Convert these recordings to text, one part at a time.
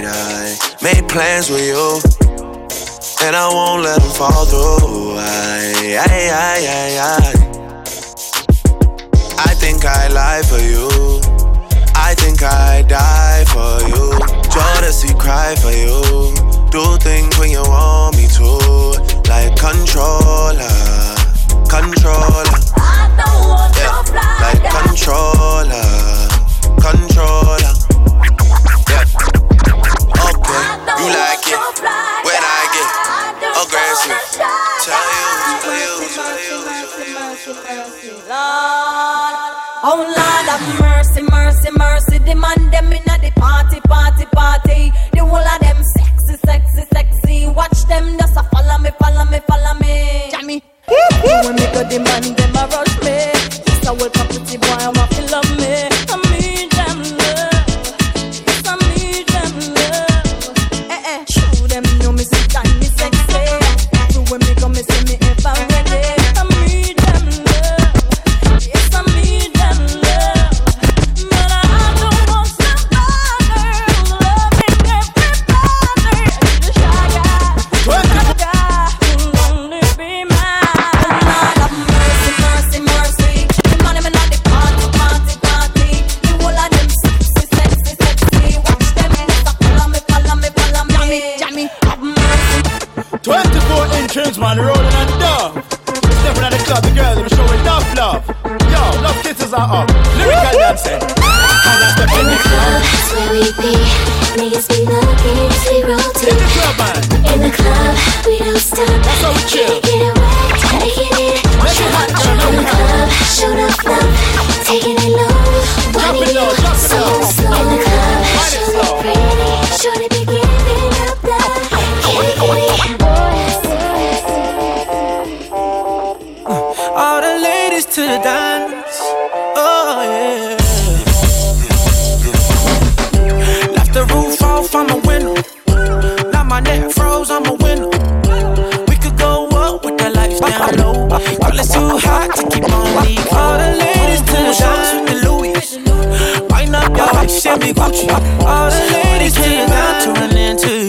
night. I made plans with you, and I won't let them fall through. I, I, I, I, I. I think I lie for you. I think I die for you. Jealousy cry for you. Do things when you want me to, like controller, controller. Yeah, like controller, controller. You like it when I get aggressive. Tell you, tell you, tell you. Oh Lord have mercy, mercy, mercy. The man them inna the party, party, party. The whole of them sexy, sexy, sexy. Watch them just a follow me, follow me, follow me. Jammy. When me go the man them a rush 24 inches, man, rolling dub. Stepping at the club, the girls are showing enough love. Yo, love kisses are up. Lyrical dancing. And I step in the club. That's where we be. Niggas be looking we In the club, man. In the club, we don't stop. That's how we chill. Get it wet, taking it. Let's get hot, In girl. the club, show enough love. Taking it low. It low, it so low. slow. In the club, it show it pretty. Shorty be to the dance. Oh yeah. Left the roof off, I'm a winner. Now my neck froze, I'm a winner. We could go up with the lights down low. It's too hot to keep on leaving. All the ladies to the dance with the Louis. Wind up your waist, be Gucci. All the ladies to the dance run into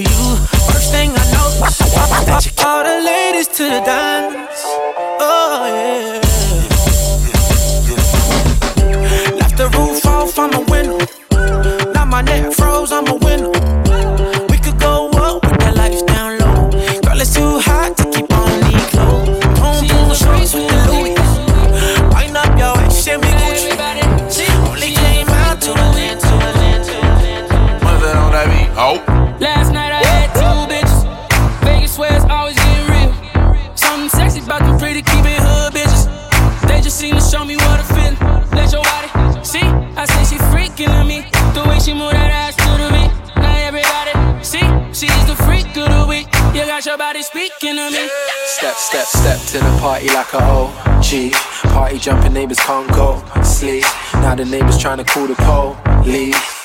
Step, step, step to the party like a OG. Party jumping neighbors can't go sleep. Now the neighbors trying to call the police.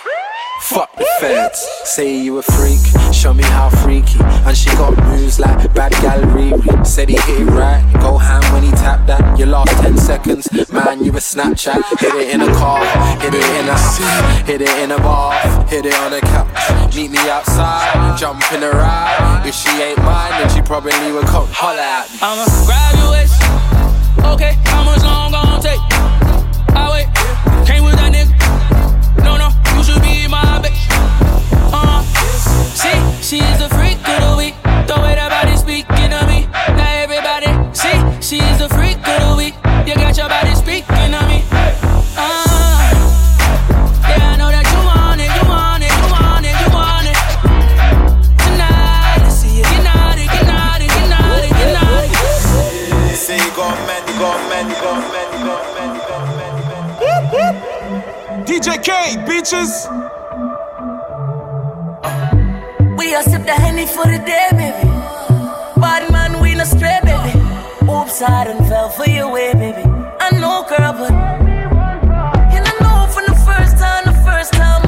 Fuck the feds, say you a freak, show me how freaky. And she got moves like bad gal Riri. Said he hit it right, go ham when he tapped that. Your last 10 seconds, man, you a Snapchat. Hit it in a car, hit it in a seat. hit it in a bar, hit it on a couch. Meet me outside, jump in a ride. If she ain't mine, then she probably would come holler at me. I'ma grab your waist. Okay, how much long gon' take? she is a freak of the week. The way that body speaking to me. Now everybody see, she is a freak of the week. You got your body speaking to me. Uh, DJ K, bitches! We a sip the honey for the day, baby. Bad man, we no stray, baby. Oops, I done fell for your way, baby. I know, girl, but. And I know from the first time, the first time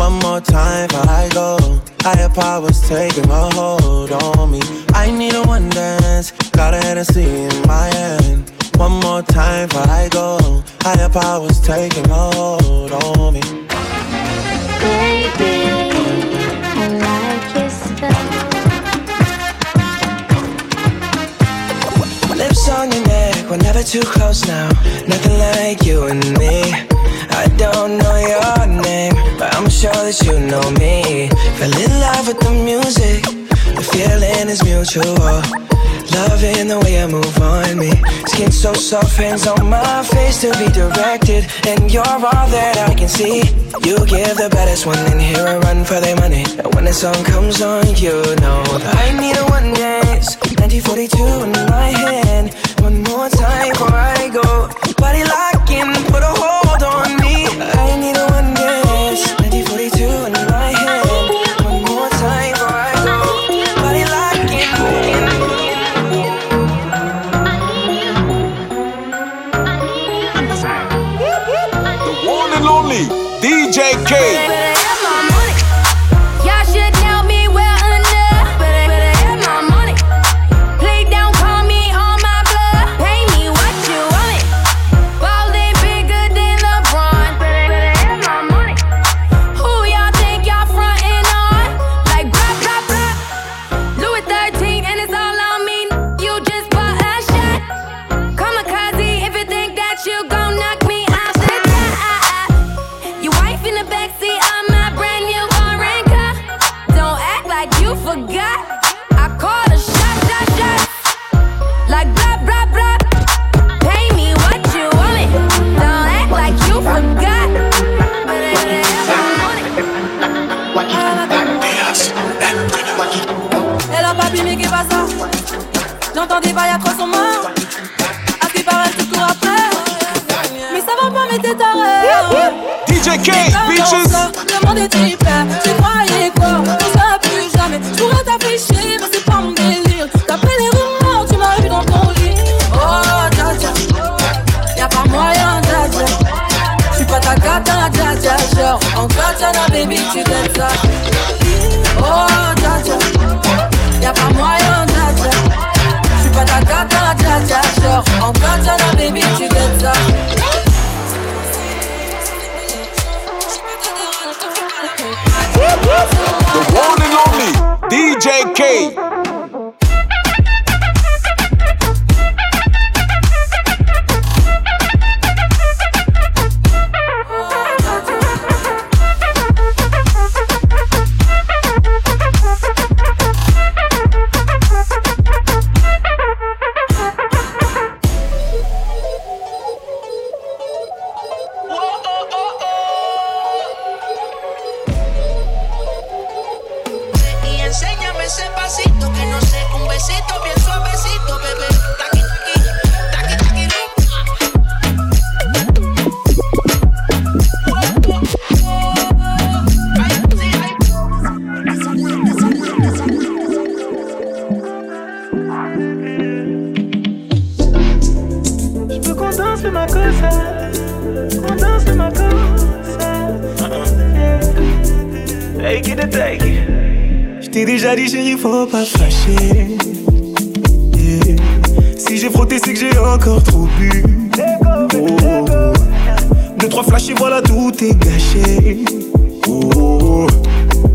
One more time before I go. Higher powers taking a hold on me. I need a one dance. Got a Hennessy in my hand. One more time before I go. Higher powers taking a hold on me. Baby, I like your style. Lips on your neck, we're never too close now. Nothing like you and me. I don't know your name, but I'm sure that you know me. Fell in love with the music, the feeling is mutual. Loving the way I move on me. Skin so soft, hands on my face to be directed. And you're all that I can see. You give the baddest one in here a run for their money. And when the song comes on, you know that I need a one dance. 1942 in my hand. One more time before I go. Body locking, put a hold JK. T'ai déjà dit chérie, faut pas fâcher. Si j'ai frotté, c'est que j'ai encore trop bu. Oh. Deux, trois flashs et voilà, tout est gâché. Oh.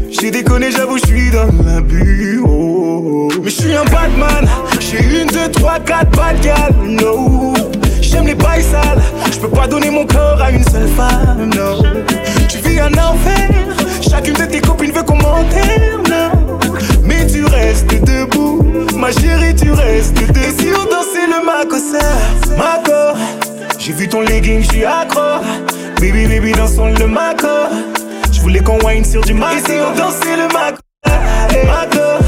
J'ai déconné, j'avoue, je suis dans l'abus. Oh. Mais je suis un Batman. J'ai une, deux, trois, quatre gal. No. Je peux pas donner mon corps à une seule femme. No. Tu vis un enfer. Chacune de tes copines veut qu'on m'enterre. No. Mais tu restes debout. Ma chérie, tu restes debout. Et si on dansait le macossa, Maco. J'ai vu ton legging, je suis accro. Baby, baby, dansons le maco. Je voulais qu'on wine sur du maco. Et si on dansait le maco, maco.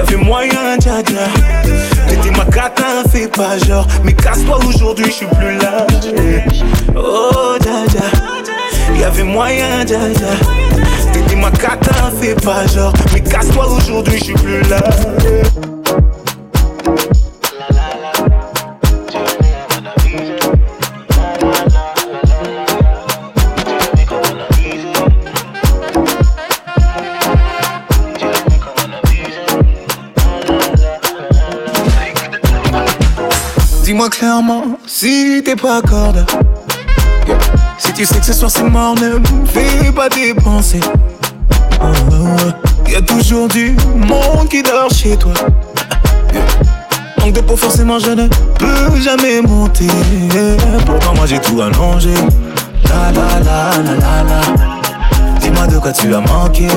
avait moyen, dja dja. T'étais ma cata, fais pas genre. Mais casse-toi aujourd'hui, je suis plus là. Eh. Oh dja dja, avait moyen, dja. T'étais ma cata, fais pas genre. Mais casse-toi aujourd'hui, je suis plus là. Eh. Dis-moi clairement si t'es pas. Yeah. Si tu sais que ce soir c'est mort, ne me fais pas dépenser. Oh, oh, oh. Y a toujours du monde qui dort chez toi. Yeah. Donc de peau forcément je ne peux jamais monter. Pourtant moi j'ai tout allongé. La la la la la la. Dis-moi de quoi tu as manqué.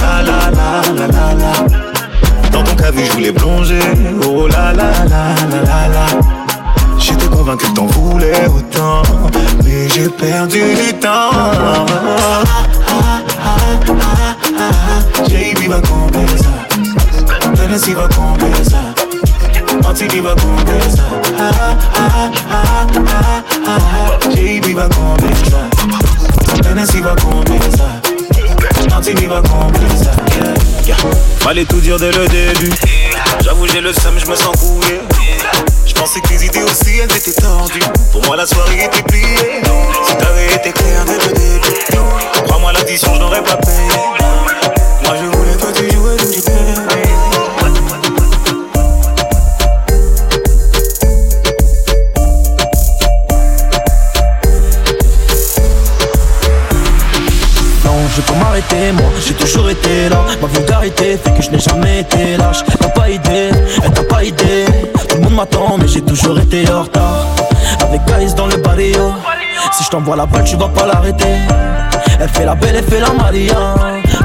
La la la la la la. Dans ton cas vu je voulais plonger. Oh la la la la la la. J'étais convaincu que t'en voulais autant, mais j'ai perdu du temps. JB va combler ça, Tennessee va combler ça, Antigui va combler ça. JB va combler ça, Tennessee va combler ça, Antigui va combler ça. Fallait tout dire dès le début. J'avoue j'ai le seum, je me sens couillé. Pensais que tes idées aussi elles étaient tordues. Pour moi la soirée était pliée. Si t'avais été clair dès le début, crois-moi l'addition je pas payé. Moi je voulais toi tu jouais donc payé. Non, je peux m'arrêter, moi j'ai toujours été là. Ma vulgarité fait que je n'ai jamais été lâche. T'as pas idée, elle t'a pas idée. Le mais j'ai toujours été en retard. Avec Guys dans le barrio. Si je t'envoie la balle, tu vas pas l'arrêter. Elle fait la belle, elle fait la Maria.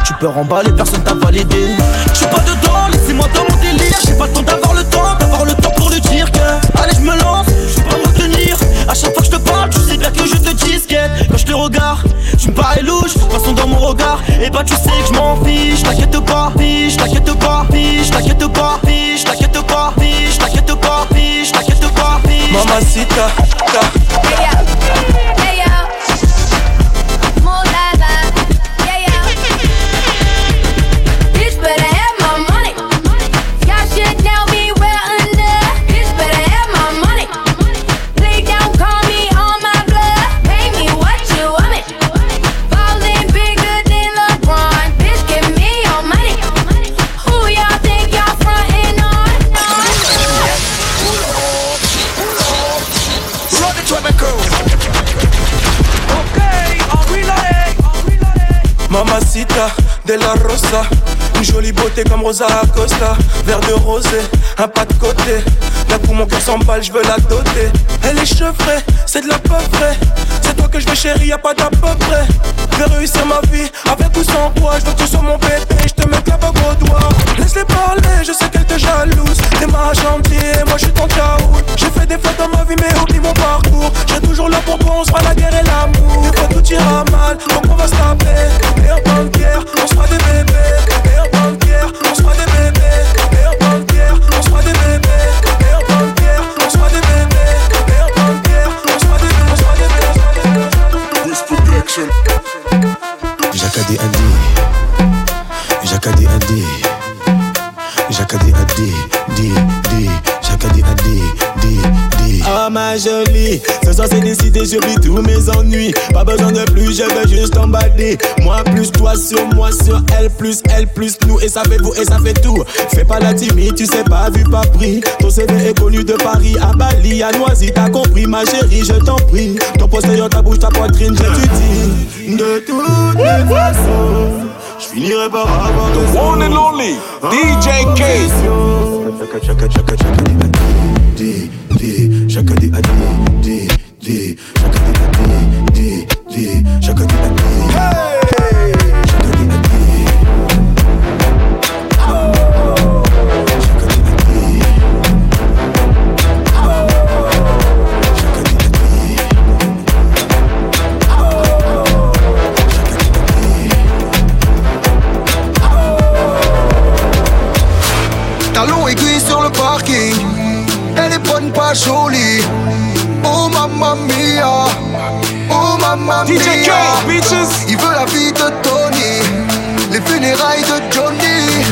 Tu peux remballer, personne t'a validé. Je suis pas dedans, laissez-moi dans mon délire. J'ai pas le temps d'avoir le temps, d'avoir le temps pour lui dire que. Allez, je me lance, je peux pas me retenir. À chaque fois que je te parle, tu sais bien que je te disquette. Quand je te regarde, tu me parais louche, façon dans mon regard. Et bah, tu sais que je m'en fiche, t'inquiète pas, fiche, t'inquiète pas, fiche, t'inquiète pas, fiche, t'inquiète pas, fiche, t'inquiète pas, fiche, t'inquiète pas. Mamacita, ta. De la Rosa. Une jolie beauté comme Rosa Acosta. Verre de rosé, un pas de côté. D'un coup mon cœur s'emballe, je veux la doter. Elle est chevrée, c'est de la peu près. C'est toi que je veux chérie, y'a pas d'à peu près. Je vais réussir ma vie, avec ou sans toi. Je veux que tu sois mon bébé, je te mette la bague au doigt. Laisse-les parler, je sais qu'elle te jalouse. T'es ma gentille, moi je suis ton caout. J'ai fait des fautes dans ma vie mais oublie mon parcours. J'ai toujours là pour toi, on sera la guerre et l'amour. Des fois tout ira mal, donc on va se taper. Et en On se croit des bébés ce soir c'est décidé, j'oublie tous mes ennuis Pas besoin de plus, je veux juste t'emballer Moi plus toi sur moi sur elle plus elle plus nous Et ça fait vous et ça fait tout Fais pas la timide, tu sais pas vu pas pris Ton CV est connu de Paris à Bali À Noisy, t'as compris ma chérie, je t'en prie Ton postérieur, ta bouche, ta poitrine, je te dis De toutes les façons je finirai par avoir The one and only DJ K. Chaka chaka chaka chaka di Di Di Chaka di Adi Di Di Chaka di Adi Di Di Chaka di Adi Talon aiguille sur le parking. Elle est bonne, pas mamma mamma. DJ K, bitches. Il veut la vie de Tony. Les funérailles de Johnny.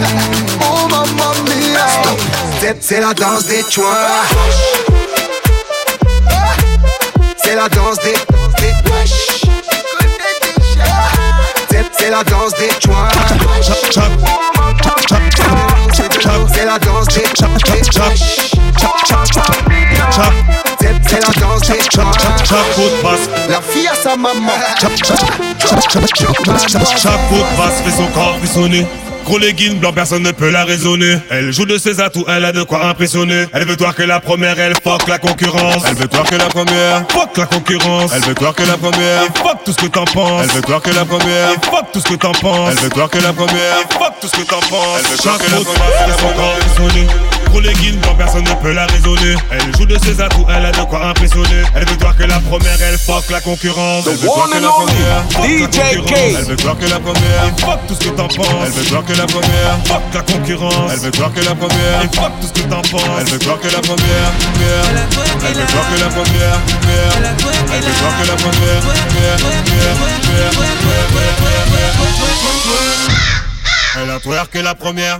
Oh mamma mia. C'est- C'est la danse des joints. C'est la danse des. C'est c'est la danse des joints. C'est la danse des. C'est la danse des joints. La fille à sa maman. Chapeau de basse fait son corps frissonner. Gros legging blanc, personne ne peut la raisonner. Elle joue de ses atouts, elle a de quoi impressionner. Elle veut toi que la première, elle fuck la concurrence. Elle veut toi que la première, fuck la concurrence. Elle veut toi que la première, et fuck tout ce que t'en penses. Elle veut toi que la première, et fuck tout ce que t'en penses. Elle veut toi que la première, et fuck tout ce que t'en penses. Elle veut toi que la première, personne ne peut la raisonner. Elle joue de ses atouts, elle a de quoi impressionner. Elle veut toi que la première, elle fuck la concurrence. Elle veut toi que la première, fuck la concurrence. Elle veut toi que la première, fuck tout ce que t'en penses. Elle veut toi que la première, fuck la concurrence. Elle veut toi que la première, fuck tout ce que t'en penses. Elle veut toi que la première, première. Elle veut toi que la première, première. Elle veut toi que la première, première, première, première, première, première. Elle a twerké la première.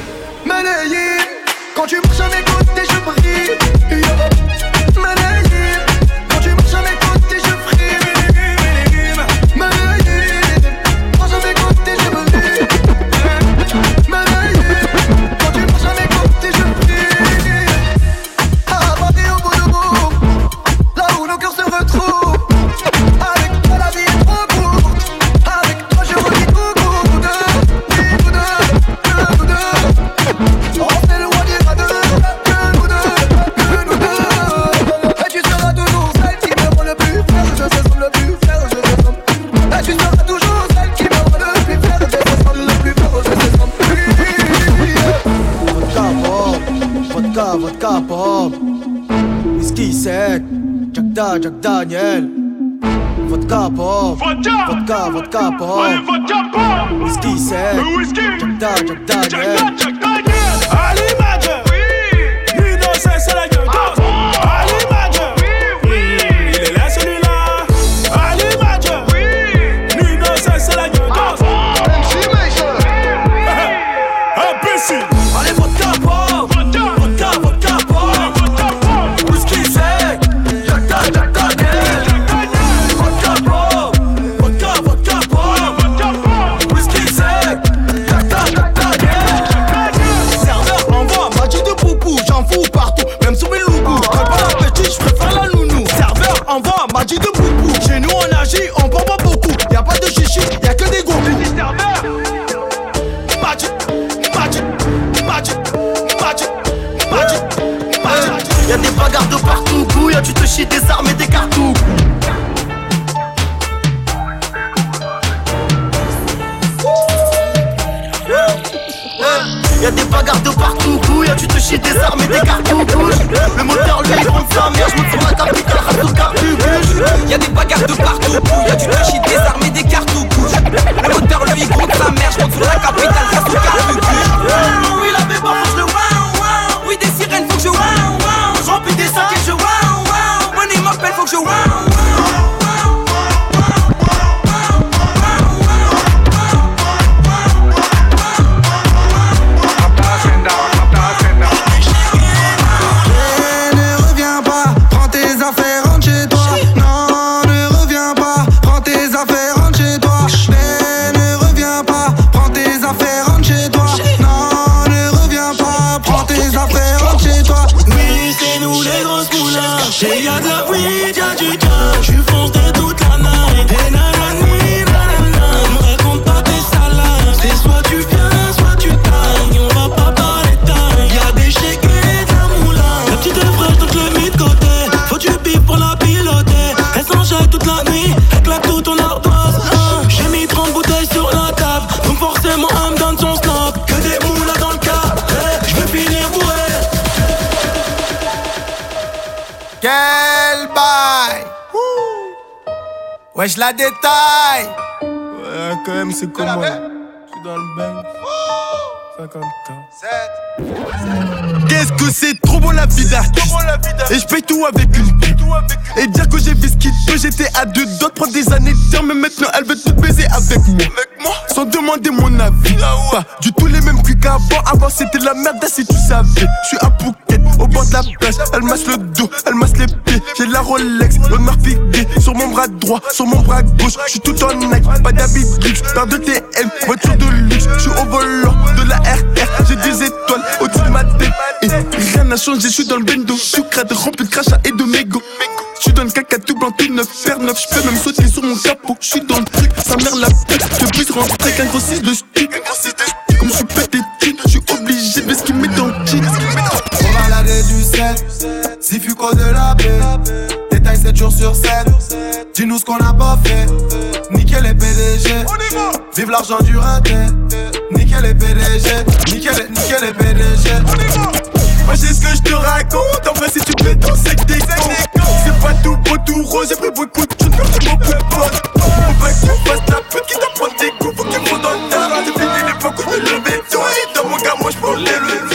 vodka, vodka pop Whisky sec, Jagda, Jack Daniel Vodka pop, vodka, vodka, pop Whiskey, vodka pop Whisky sec, Jack Daniel Jack Daniel À l'image, oui Lui dans c'est la gueule Y'a des bagarres de partout, couille, tu te chies des armes et des cartouches. Y'a des bagarres de partout, couille, tu te chies des armes et des cartouches. Le moteur lui compte sa mère, je sur la capitale, reste cartouche. Y'a des bagarres de partout, y'a du touchy, des armes et des cartouches. Le moteur lui compte sa mère, je monte sur la capitale, reste au cartouche. you want. Wesh la détaille Ouais, quand même, c'est comment Je suis dans le bang. 50K. Qu'est-ce que c'est trop bon la vie d'artiste Et je paye tout avec une Et dire que j'ai vu ce qu'il peut J'étais à deux doigts de prendre des années de dire Mais maintenant elle veut tout baiser avec moi. Sans demander mon avis. Pas du tout les mêmes prix qu'avant. Avant c'était la merde si tu savais. Je suis à Phuket au bord de la plage. Elle masse le dos, elle masse les pieds. J'ai la Rolex, l'honneur figué Sur mon bras droit, sur mon bras gauche. Je suis tout en Nike, pas d'habit luxe. Paire de TM, voiture de luxe. Je suis au volant de la RR J'ai des étoiles au-dessus de ma tête Et rien n'a changé, je suis dans le bendo Je suis crade, rempli de crachats et de mégots dans le caca tout blanc, tout neuf, fer neuf, je peux même sauter sur mon capot. Je suis dans le truc, sa mère la pute. Je puisse rentrer qu'un gros 6 de stu. Comme je suis pété je suis obligé de ce qu'il met dans le jean. On va du sel, si fuco de la paix. Détail 7 jours sur 7. Dis-nous ce qu'on a pas fait. Nickel les PDG. Vive l'argent du raté. Nickel les PDG. Nickel nickel les PDG. Moi j'ai ce que je te raconte, en vrai si tu fais ton c'est que t'es C'est pas tout beau tout rose, j'ai pris beaucoup de choses comme j'ai beaucoup de potes Faut pas que tu fasses ta pute qui t'apprend des coups, faut tu fasses dans le tas J'ai fini l'époque où je me levais tôt et dans mon gars moi je prends les leviers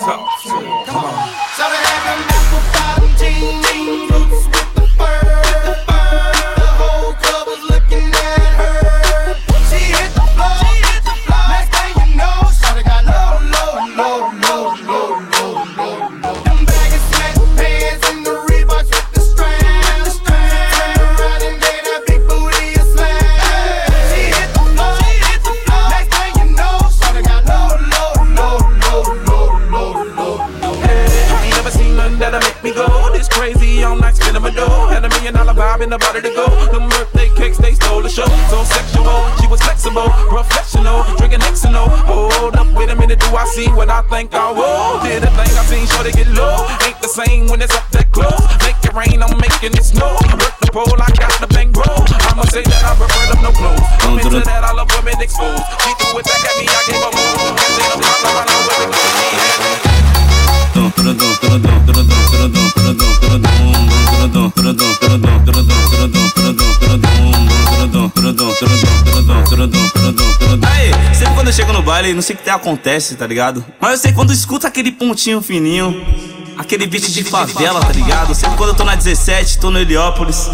talk to you. Come on. Have them million dollar vibe in the body to go. Them birthday cakes, they stole the show. So sexual, she was flexible, professional, drinking Xano. Hold up, wait a minute, do I see what I think I will? Did a thing I seen, sure they get low. Ain't the same when it's up that close. Make it rain, I'm making it snow. Work the pole, I got the bang roll. I'ma say that I prefer them no clothes. I'm into that, I love women exposed. She threw it back at me, I gave her more. Aí, sempre quando eu chego no baile, não sei o que acontece, tá ligado? Mas eu sei quando escuta aquele pontinho fininho, aquele beat de favela, tá ligado? Sempre quando eu tô na 17, tô no Heliópolis.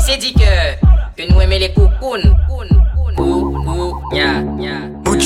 Qui s'est dit que, que nous aimons les coupounes Ou, ou, nya, nya Bout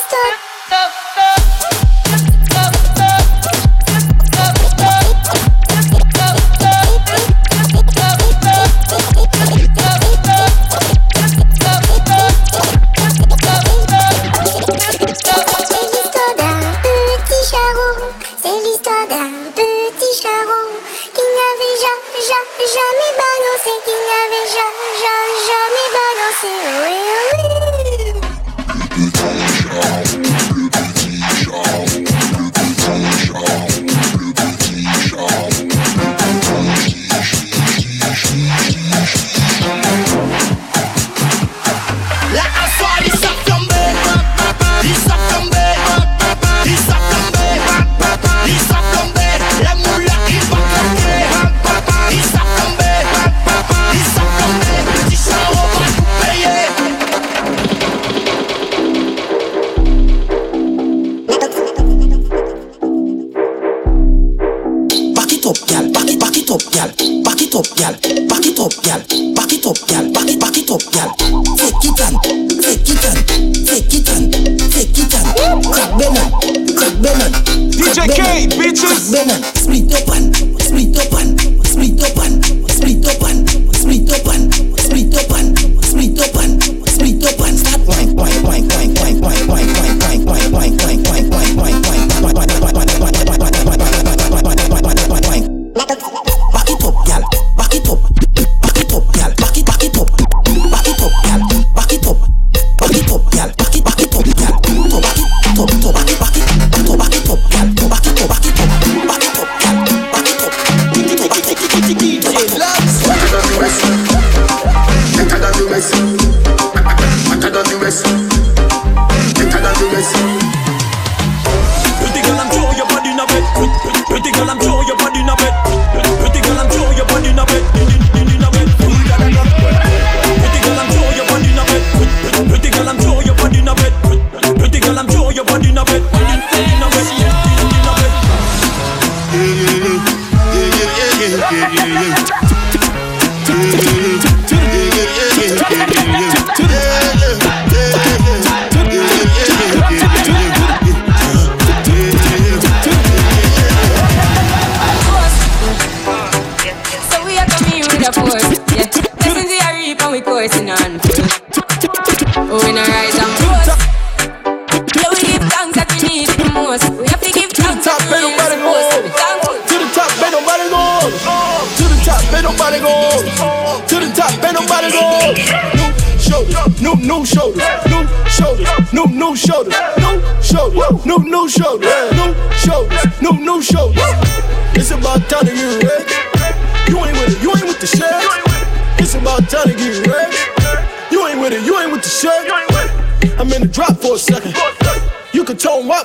stop.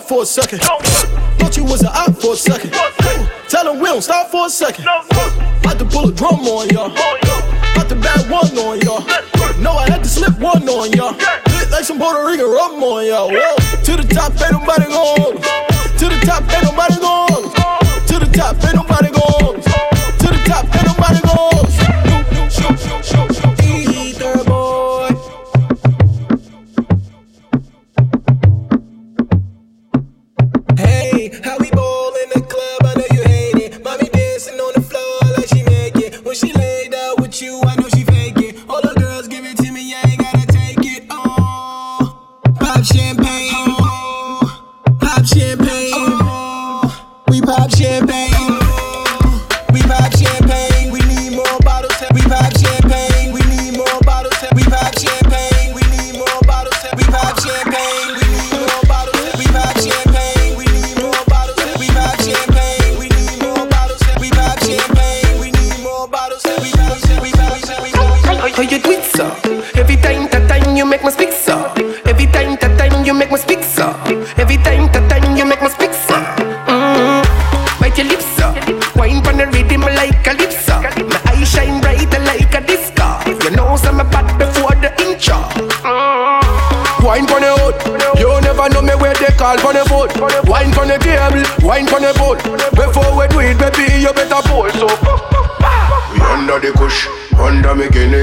for a second. Thought you was an op for a second. Tell them we don't stop for a second. About to pull a drum on y'all. About to bat one on y'all. No, I had to slip one on y'all. Like some Puerto Rican rum on y'all. To the top, ain't nobody going.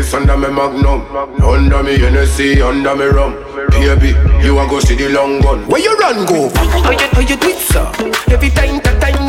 Guinness under me magnum Under me Hennessy, under me rum Baby, you a go see the long gun Where you run go? How you, how you do it, sir? Every time, that time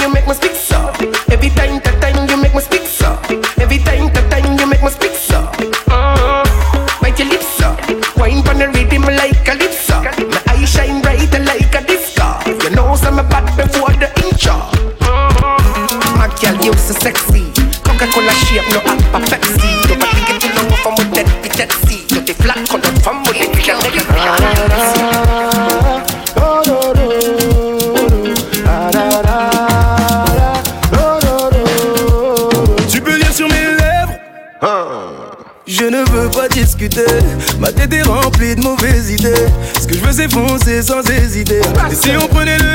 faisait foncer sans hésiter. Et si on prenait le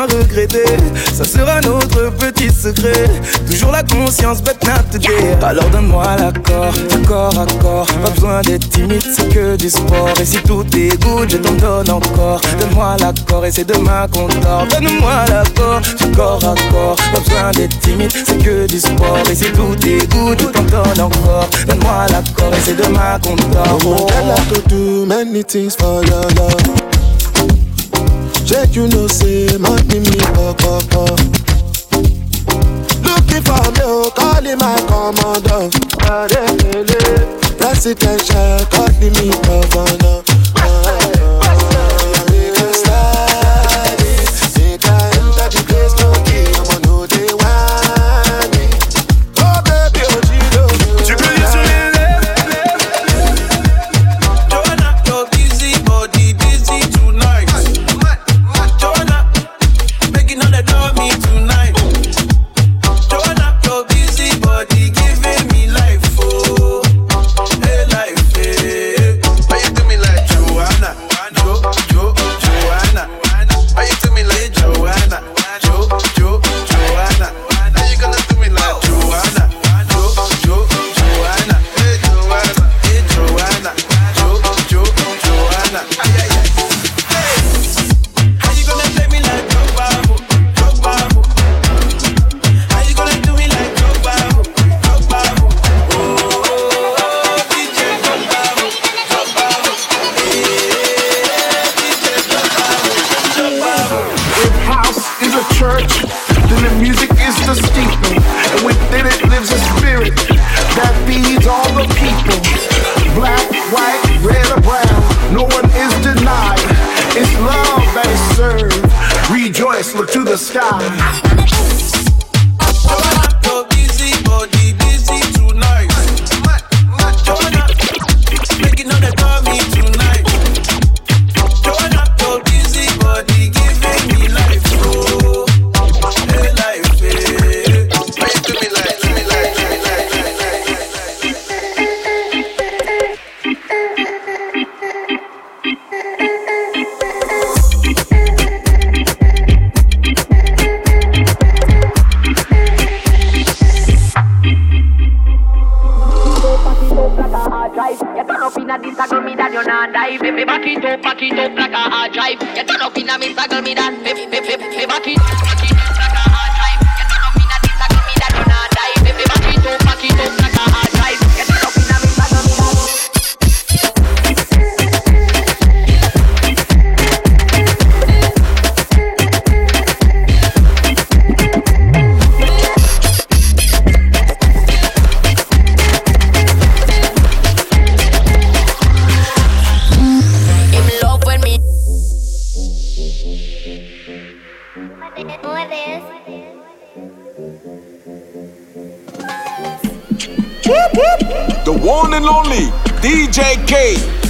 regretter. Ça sera notre petit secret. Toujours la conscience, but not today. Alors donne-moi l'accord, accord, accord. Pas besoin d'être timide, c'est que du sport. Et si tout est good, je t'en donne encore. Donne-moi l'accord et c'est demain qu'on dort. Donne-moi l'accord, accord, accord. Pas besoin d'être timide, c'est que du sport. Et si tout est good, je t'en donne encore. Donne-moi l'accord et c'est demain qu'on dort. Oh. Let you know say money me up up up. Looking for me, oh, calling my commander. Presidential, eh, eh. calling me governor. The one and only DJ K.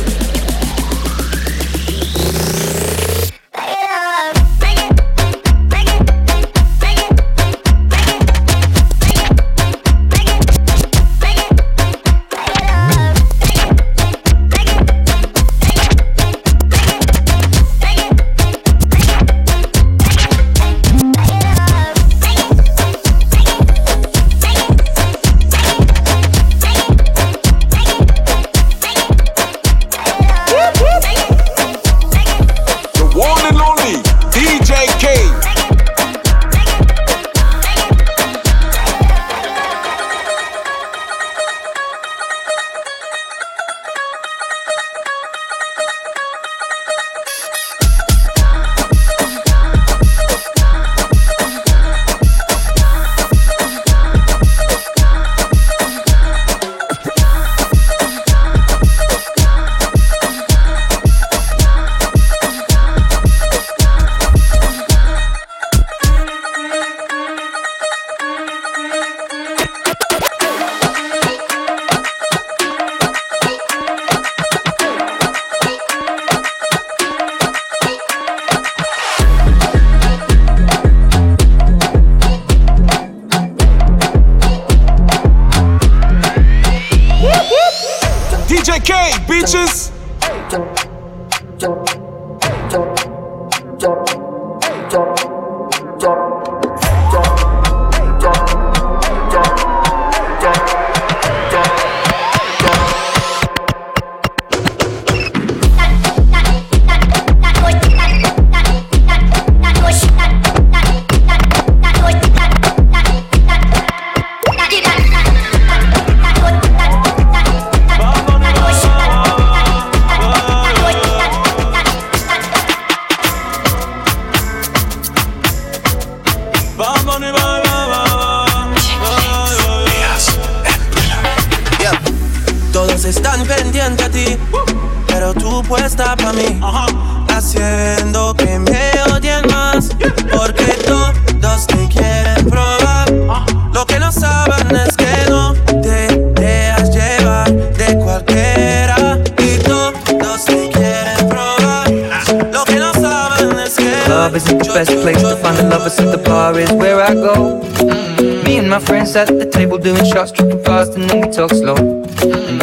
están pendientes a ti, pero tú puesta para mí, haciendo que me odien más, porque todos te quieren probar. Lo que no saben es que no te dejas llevar de cualquiera y todos te quieren probar. Lo que no saben es que Love isn't the best place to find the lovers at the bar is where I go. Mm. Me and my friends at the table doing shots, tripping fast, and then we talk slow.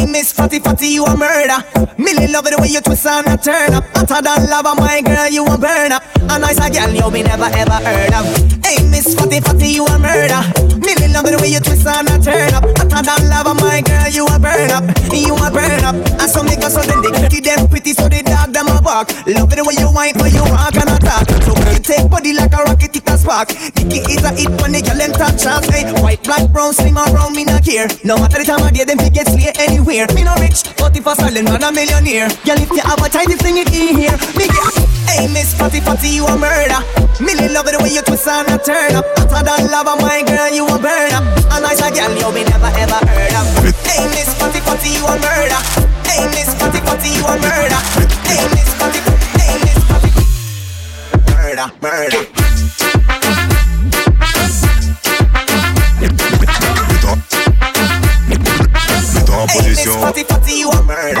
Hey, Miss Fatty Fatty, you a murder. Millie love it way you twist and a turn up. Hotter than lava, my girl, you a burn up. A nicer girl you me never ever heard of. Hey, Miss Fatty Fatty, you a murder. Millie love it way you twist and a turn up. Hotter than lava, my girl, you a burn up. You a burn up. And some niggas so then they pretty them pretty so they dog them a bark. Love it the way you whine when you walk and attack. A it a spark. Dicky is a hit when they girl them touch shots. Hey, white, black, brown, slim or brown, me not care. No matter the time of day, them fi get slay anywhere. Me no rich, but if a silent man a millionaire. Girl, if you have a tiny thing it in here, me get. Hey, Miss Fatty Fatty, you a murder. Millie love it the way you twist and a turn up. Hotter than lava, my girl, you a burn up. A nicer girl you me never ever heard of. Hey, Miss Fatty Fatty, you a murder. Hey, Miss Fatty Fatty, you a murder. Hey, Miss Fatty, hey, Miss Fatty, murder, murder. Mets-toi en position. Fatty Fatty, you a murder.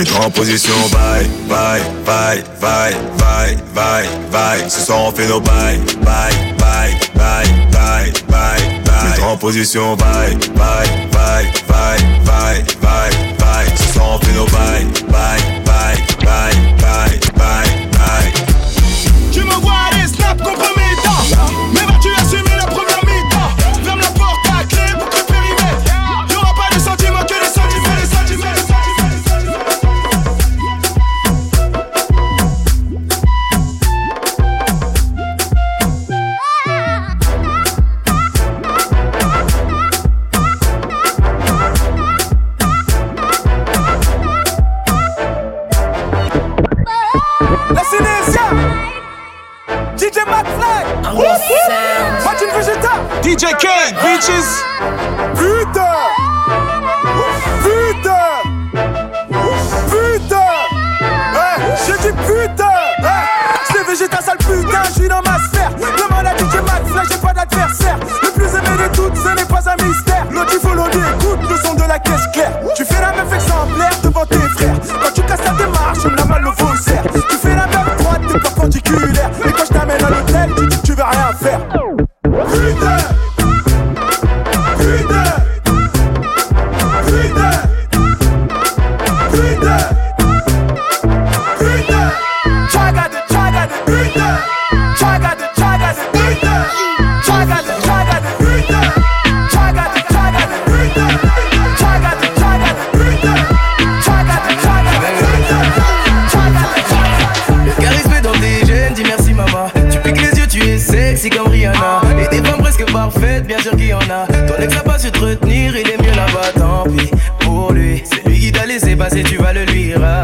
Mets-toi en position, bye, bye, bye, bye, bye, bye, bye. Ce soir on fait nos bye, bye, bye, bye, bye, bye, bye. Mets-toi en position, bye, bye, bye, bye, bye, bye, bye. Ce soir on fait nos bye, bye, bye, bye, bye, bye, DJ K, bitches. Putain. Putain. Putain. Hey, j'ai dit putain. Hey, c'est végétal putain. J'suis dans ma sphère. Demande à DJ Max, là j'ai pas d'adversaire. Le plus aimé de toutes, ce n'est pas un mystère. L'autre il faut écoute le son de la caisse claire. Tu fais la meuf exemplaire devant tes frères. Quand tu casses ta démarche, on la mal au faux Tu fais la meuf droite, t'es perpendiculaire. Et quand je t'amène à l'hôtel, tu dis tu vas rien faire. Putain Le charisme dans tes jeunes, dis merci maman Tu piques les yeux, tu es sexy comme rien Et des femmes presque parfaites, bien sûr qu'il y en a. Ton ex a pas su te retenir, il est mieux là-bas. Tant pis pour lui, c'est lui qui t'a laissé passer, tu vas le lui raconter.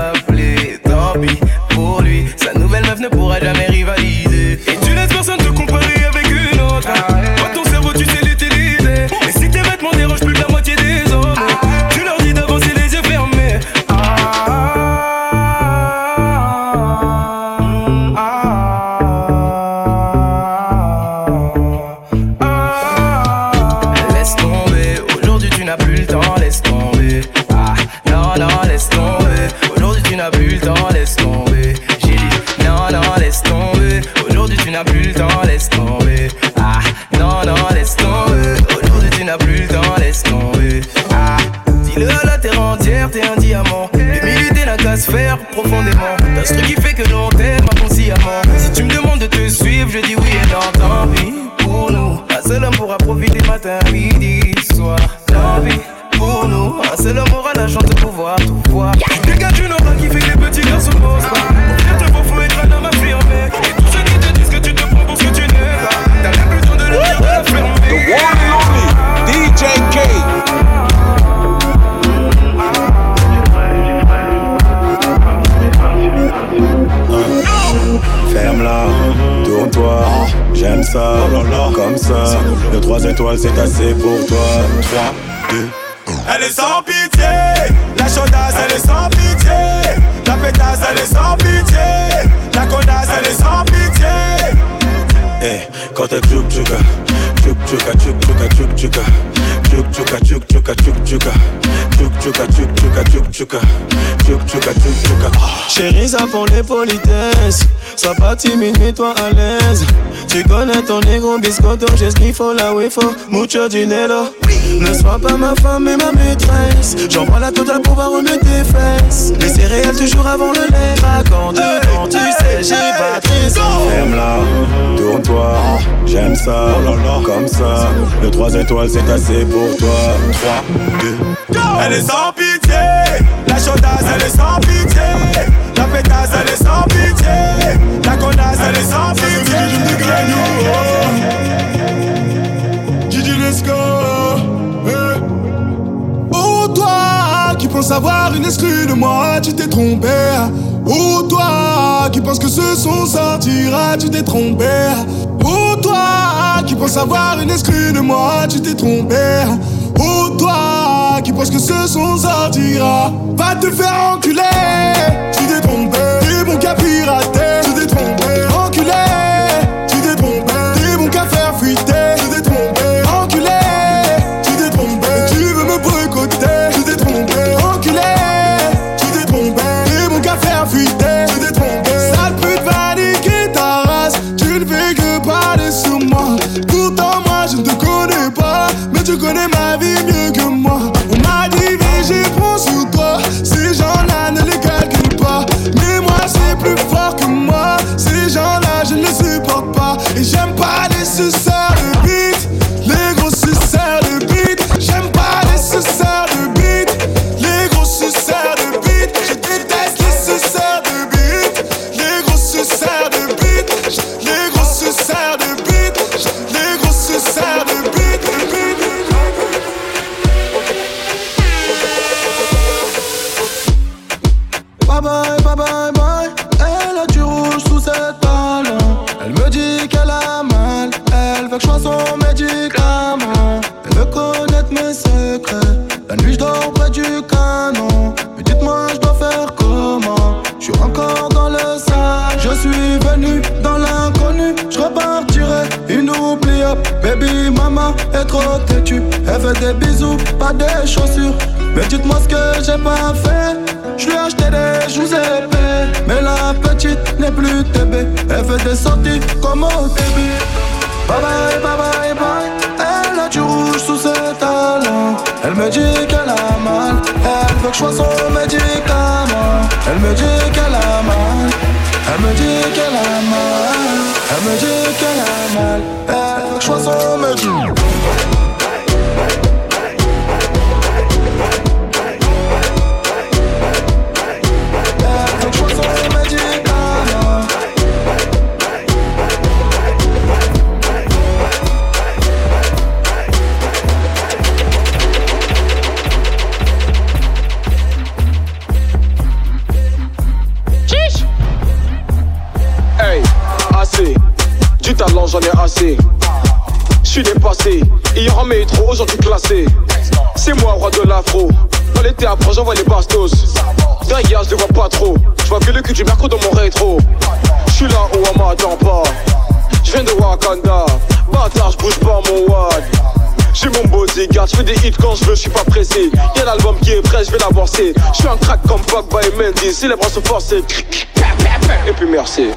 amis, ça les politesses. Sois pas timide, mets-toi à l'aise. Tu connais ton négro, biscotto, j'ai ce qu'il faut, la où il faut. Mucho dinero. Ne sois pas ma femme, mais ma maîtresse. J'envoie la totale pour voir remuer tes fesses. Les céréales toujours avant le lait. Quand tu sais, j'ai pas tes Ferme-la, tourne-toi. J'aime ça, oh comme ça. Le 3 étoiles, c'est assez pour toi. 3, 2, Elle est sans pitié. La chaudasse, elle est sans pitié connasse, elle est sans pitié. La connasse, elle est sans pitié. Gigi, let's go. Oh, eh. toi qui penses avoir une exclue de moi, tu t'es trompé. Oh, toi qui penses que ce son sortira, tu t'es trompé. Oh, toi qui penses avoir une exclue de moi, tu t'es trompé. Oh toi qui pense que ce son sortira Va te faire enculer. Tu t'es trompé, t'es mon capirate necessary des bisous, pas des chaussures. Mais dites-moi ce que j'ai pas fait. Je lui ai acheté des joues épais. Mais la petite n'est plus TB. Elle fait des sorties comme au début. Bye bye, bye bye, bye. Elle a du rouge sous ses talons. Elle me dit qu'elle a mal. Elle veut que je sois son médicament. Elle me dit qu'elle a mal. Elle me dit qu'elle a mal. Elle me dit qu'elle a mal. Elle veut que je sois son médicament. aujourd'hui classé. C'est moi, roi de l'afro. Dans l'été après, j'envoie les bastos. D'ailleurs, je les vois pas trop. Je vois que le cul du mercredi dans mon rétro. Je là où on m'attend pas. Je de Wakanda. Bâtard, je pas mon wad. J'ai mon bodyguard, je fais des hits quand je veux, je suis pas pressé. Y'a l'album qui est prêt, je vais l'amorcer. Je suis un crack comme Fuck by Mendy, célébration se forcée. Et puis merci.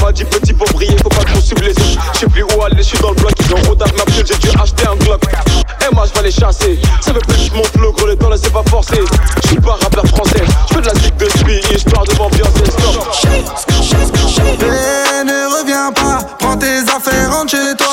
m'a dit petit faut faut pas plus où aller, j'suis dans le bloc, ils ont ma j'ai dû acheter un Glock. Et moi j'vais les chasser, ça veut plus que monte le gros, le temps laissez pas forcer. J'suis pas rappeur français, j'fais de la zig de suite et de m'ambiancer. Stop. Eh, ne reviens pas, prends tes affaires, rentre chez toi.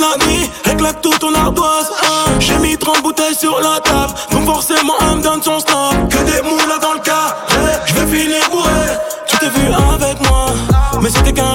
la nuit, éclate toute ton ardoise. Hein. J'ai mis 30 bouteilles sur la table, donc forcément elle me donne son snap. Que des moules dans le cas, je vais filer bourré. Tu t'es vu avec moi, mais c'était qu'un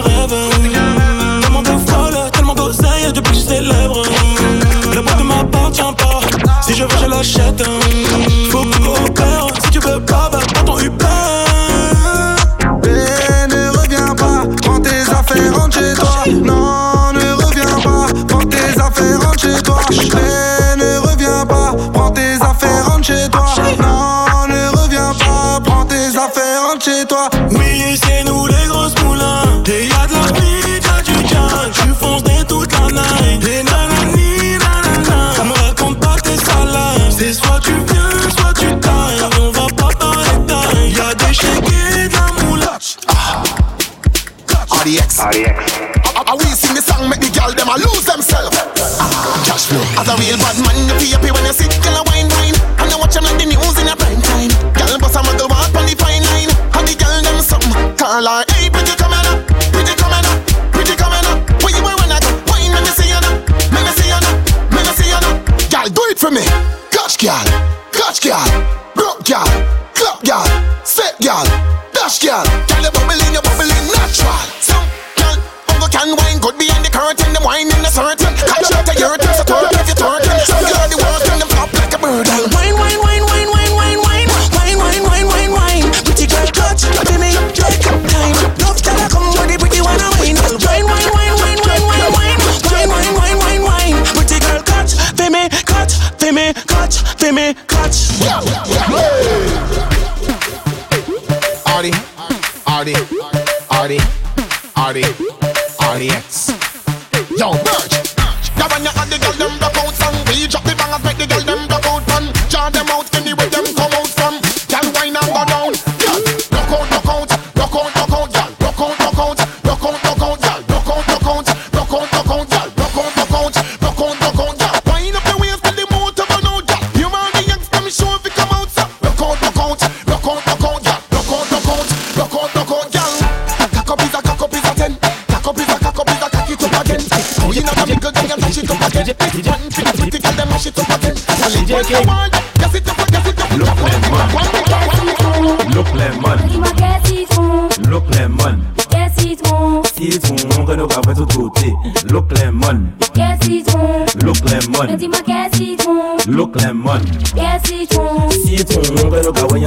As a real bad man.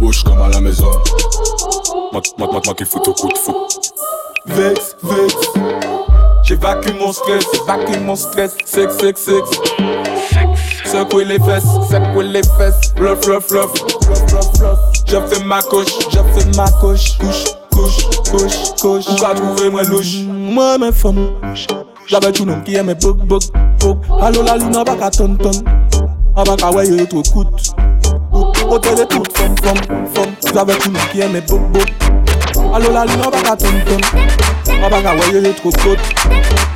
Bouge comme à la maison Moi moi- moi- moi qui fout au coup de fou Vex, vex. J'évacue mon stress, j'évacue mon stress. Sex, sex, sex. Secouer les fesses, secouer les fesses? Bluff, bluff, bluff. Je fais ma couche, je fais ma couche. Couche, couche, couche, couche. On va trouver moi louche. Moi, mes femmes. J'avais tout nom qui aimait bug, bug, bug. Allo la lune, pas qu'à ton ton. On va qu'à ouais, yo, trop coûte. kote de tout fom fom fom Zave kou nou ki eme bok bok Alo la li nou baka ton ton A baka weye ye tro kot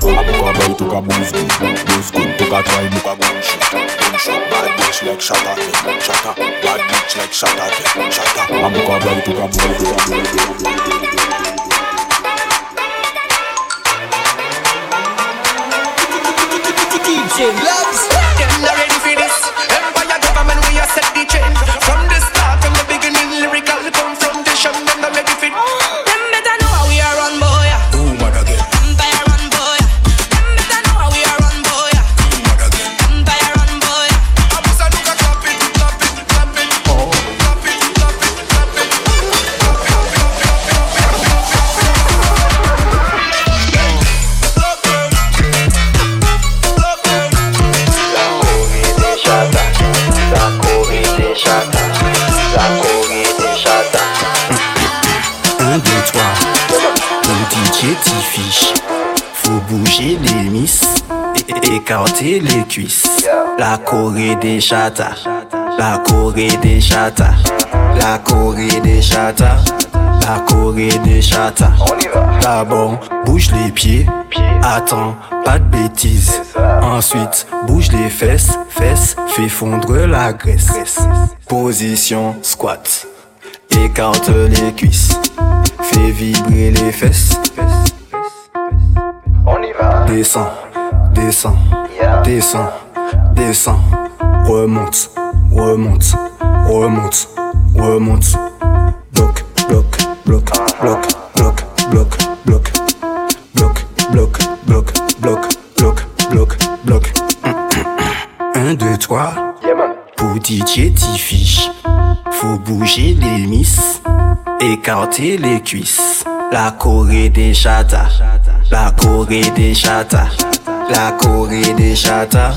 A pou a bay tou ka bouz kou Bouz kou tou ka try mou ka goun shit Goun shot bad bitch like shata ke Shata bad bitch like shata ke Shata A mou ka bay tou ka bouz kou DJ Loves Corée des chatas, la Corée des chatas, la Corée des chatas, la Corée des chatas. D'abord, bouge les pieds, attends, pas de bêtises. Ensuite, bouge les fesses, fesses, fais fondre la graisse. Position squat. Écarte les cuisses, fais vibrer les fesses. On y va. Descends, descends, descends, descends. Remonte, remonte, remonte, remonte. Bloc, bloc, bloc, bloc, bloc, bloc, bloc. Bloc, bloc, bloc, bloc, bloc, bloc, bloc. Un, deux, trois. Pour DJ Tifiche, faut bouger les miss, écarter les cuisses. La Corée des chatas, la Corée des chatas, la Corée des chatas,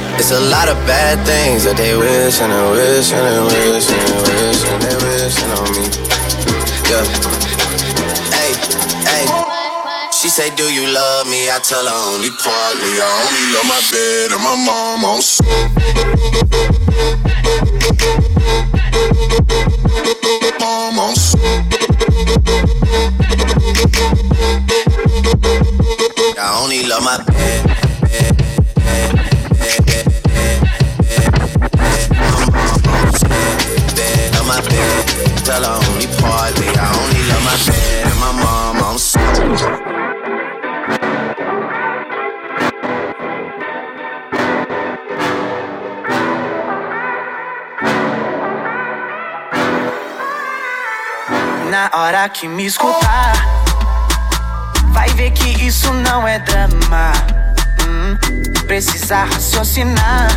It's a lot of bad things that they wish and they wish and they wish and they wish and they wishing on me. Yeah. Hey, hey. She say, Do you love me? I tell her only partly. I only love my bed and my mom oh, on Mom oh, on I only love my bed. Tell her only partly. I only love my bed and my mom. I'm sorry. Na hora que me escutar, vai ver que isso não é drama. Hum, precisa raciocinar.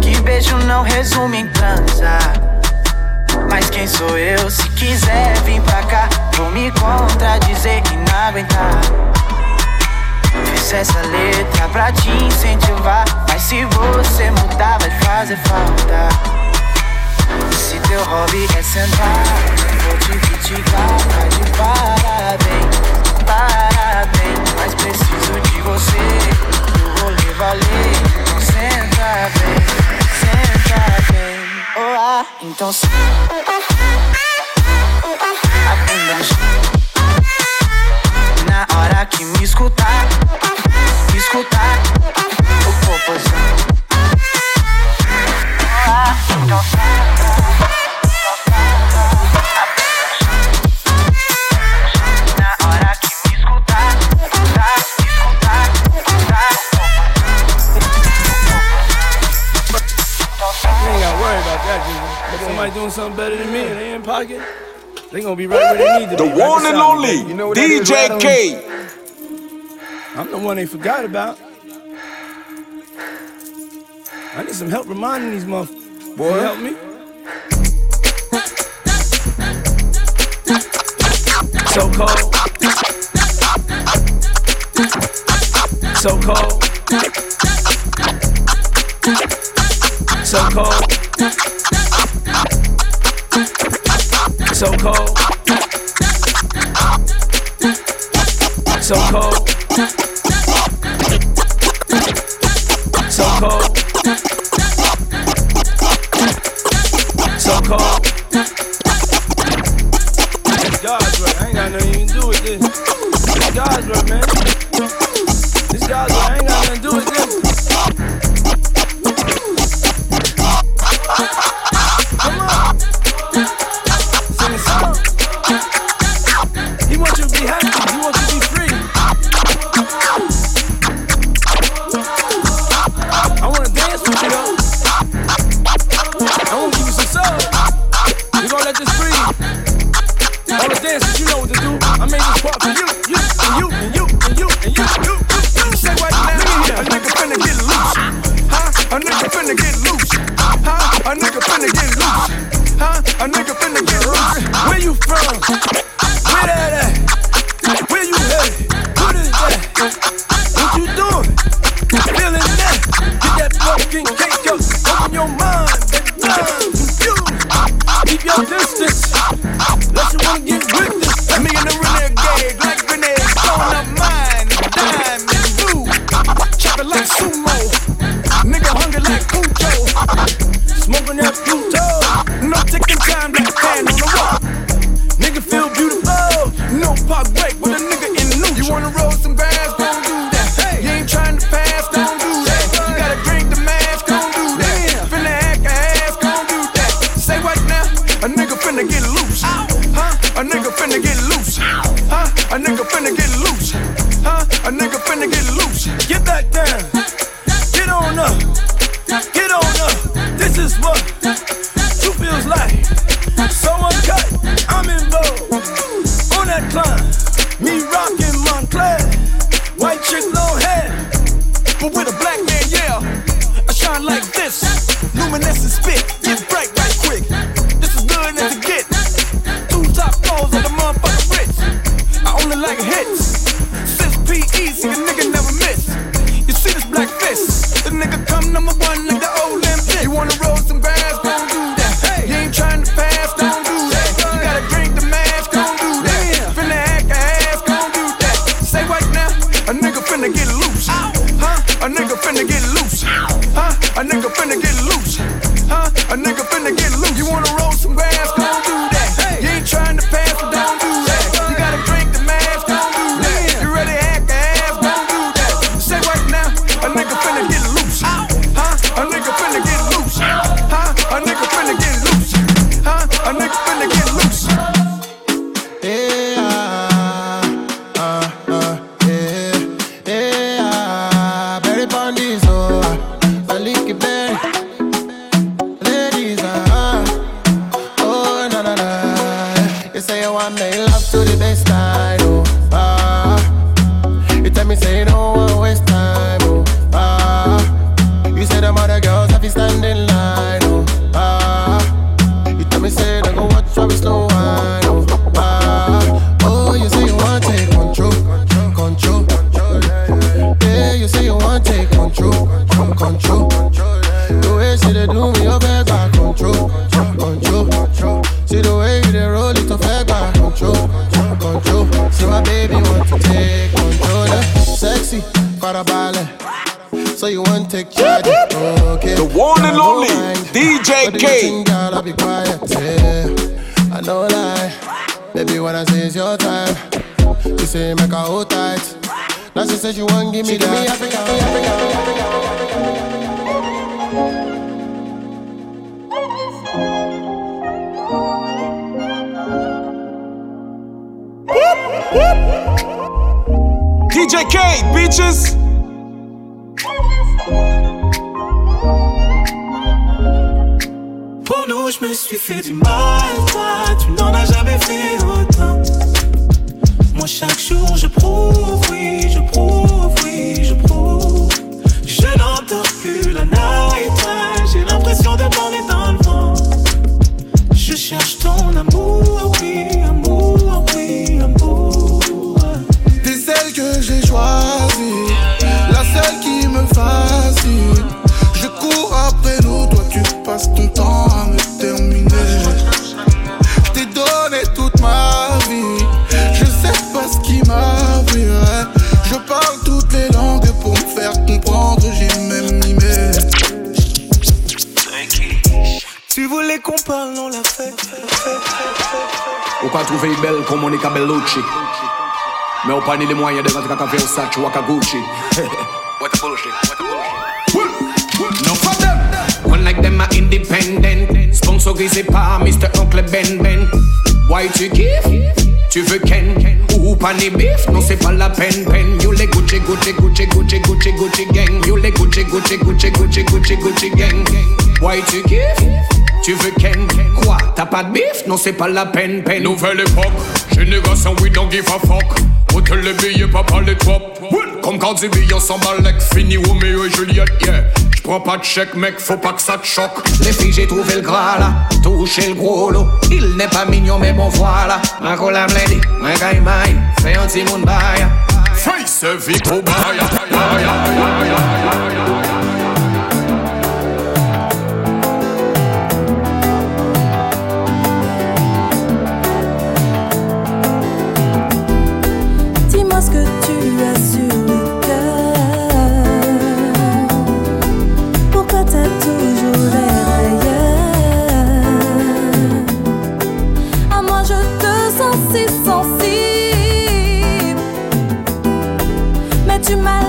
Que beijo não resume em transar. Mas quem sou eu? Se quiser vir pra cá, vou me contradizer e não aguentar. Fiz essa letra pra te incentivar. Mas se você mudar, vai fazer falta. Se teu hobby é sentar, vou te criticar, tá de parabéns, parabéns. Mas preciso de você, o rolê valer. Então senta bem, senta bem. Oh, ah, então chão. Na hora que me escutar, escutar, o popozão. Oh, então Na somebody doing something better than me and they in pocket, they gonna be right where they need to The be. right one and only. You know what that is, DJ right? K. I'm the one they forgot about. I need some help reminding these motherfuckers. Boy, help me. So cold. So cold. So cold. So cold. So cold. Tu voulais qu'on parle, on l'a fait. On peut trouver belle comme Monica Bellucci. Mais on pas les moyens de rentrer à café au sac ou à Kaguchi. What the bullshit, what the bullshit. One like them are independent. Sponsorisé par Mr. Oncle Ben Ben. Why tu kiffes? Tu veux Ken, Ken. ou pas les bif, non c'est pas la peine, peine. You les Gucci, Gucci, Gucci, Gucci, Gucci, Gucci gang. You les Gucci, Gucci, Gucci, Gucci, Gucci, Gucci gang. Why tu kiffes? tu veux ken? Quoi, t'as pas de bif? Non, c'est pas la peine, peine. Nouvelle époque, génération, we don't give a fuck. Hôtel les billets, papa les top. Comme quand des billets s'emballent, like fini Romeo et Juliette, yeah. J'prends pas de chèque, mec, faut pas que ça te choque. Les filles, j'ai trouvé le gras là, touché le gros lot. Il n'est pas mignon, mais bon, voilà. Ma cola blindée, ma gaille fais un petit monde baille. Face, vie, baya, baya, baya. you my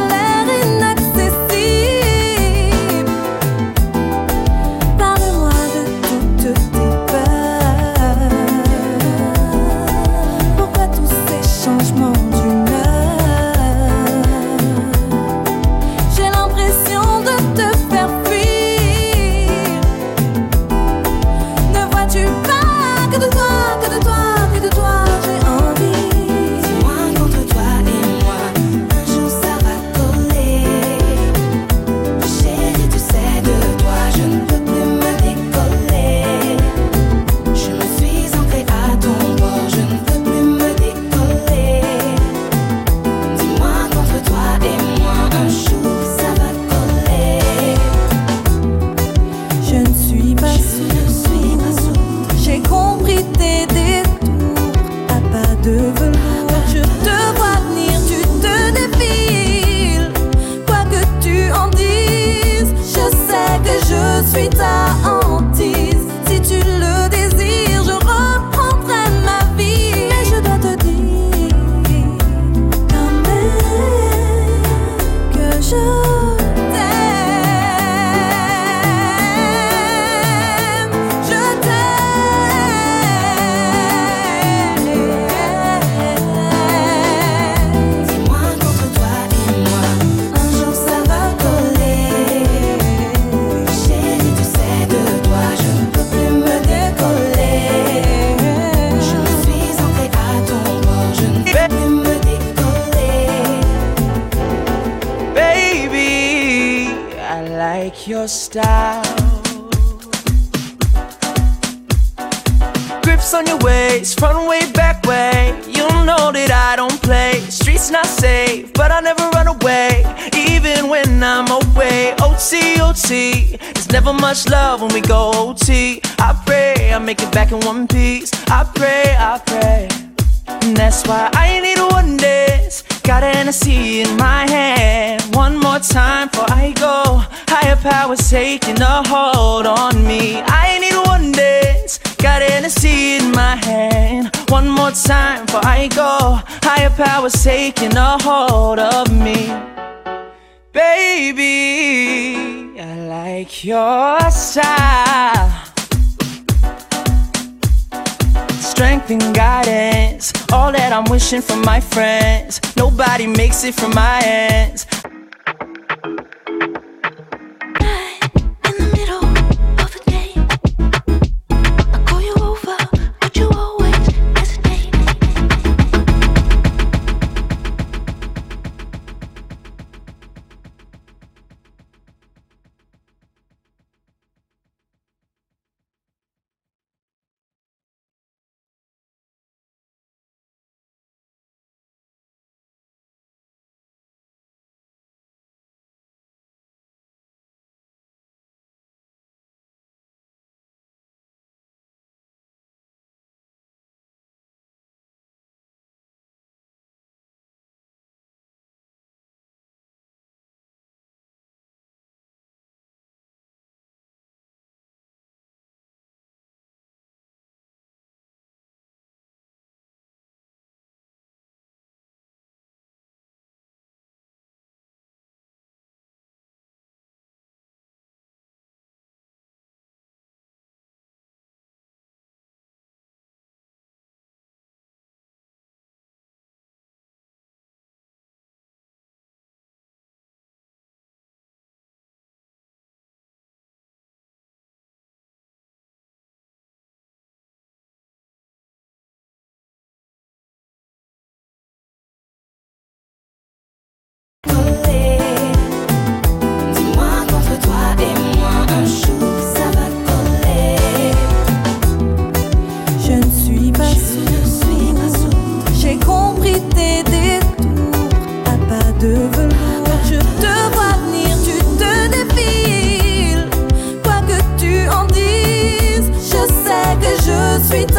never much love when we go OT. I pray I make it back in one piece. I pray, I pray. And that's why I need one dance. Got an Hennessy in my hand. One more time before I go. Higher powers taking a hold on me. I need one dance. Got an Hennessy in my hand. One more time before I go. Higher powers taking a hold of me. Baby, I like your style. strength and guidance. All that I'm wishing for my friends. Nobody makes it from my ends.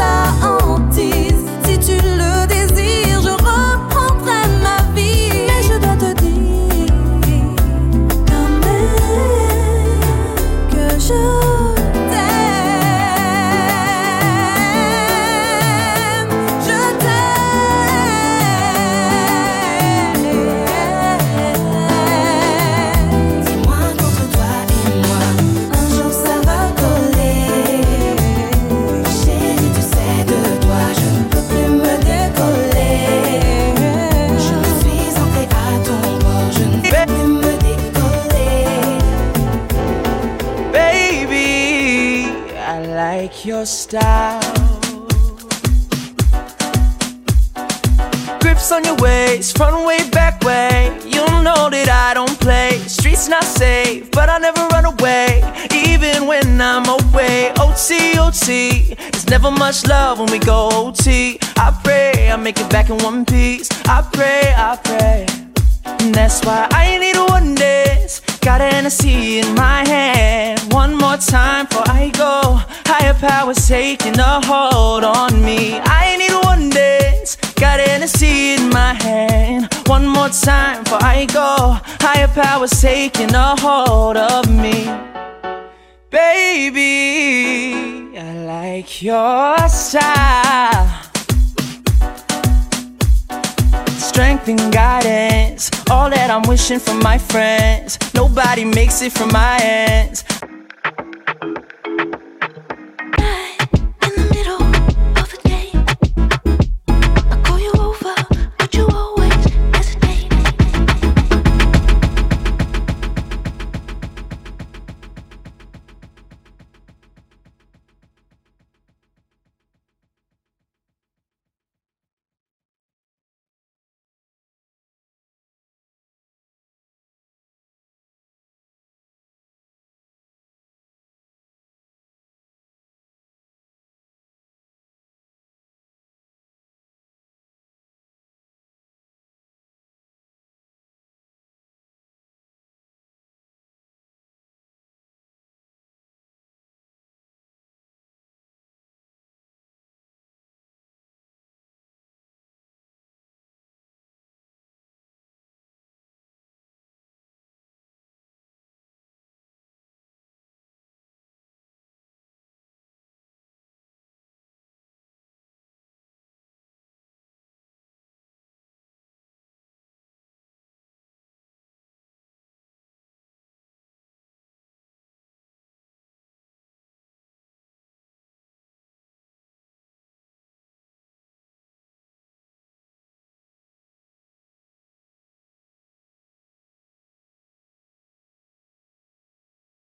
さ style. Grips on your waist, front way, back way. You know that I don't play. Streets not safe, but I never run away, even when I'm away. OT, OT. There's never much love when we go OT. I pray I make it back in one piece. I pray, I pray. And that's why I need one dance. Got an Hennessy in my hand. One more time before I go. Higher powers taking a hold on me. I need one dance. Got an Hennessy in my hand. One more time before I go. Higher powers taking a hold of me. Baby, I like your style strength and guidance. All that I'm wishing for my friends. Nobody makes it from my ends.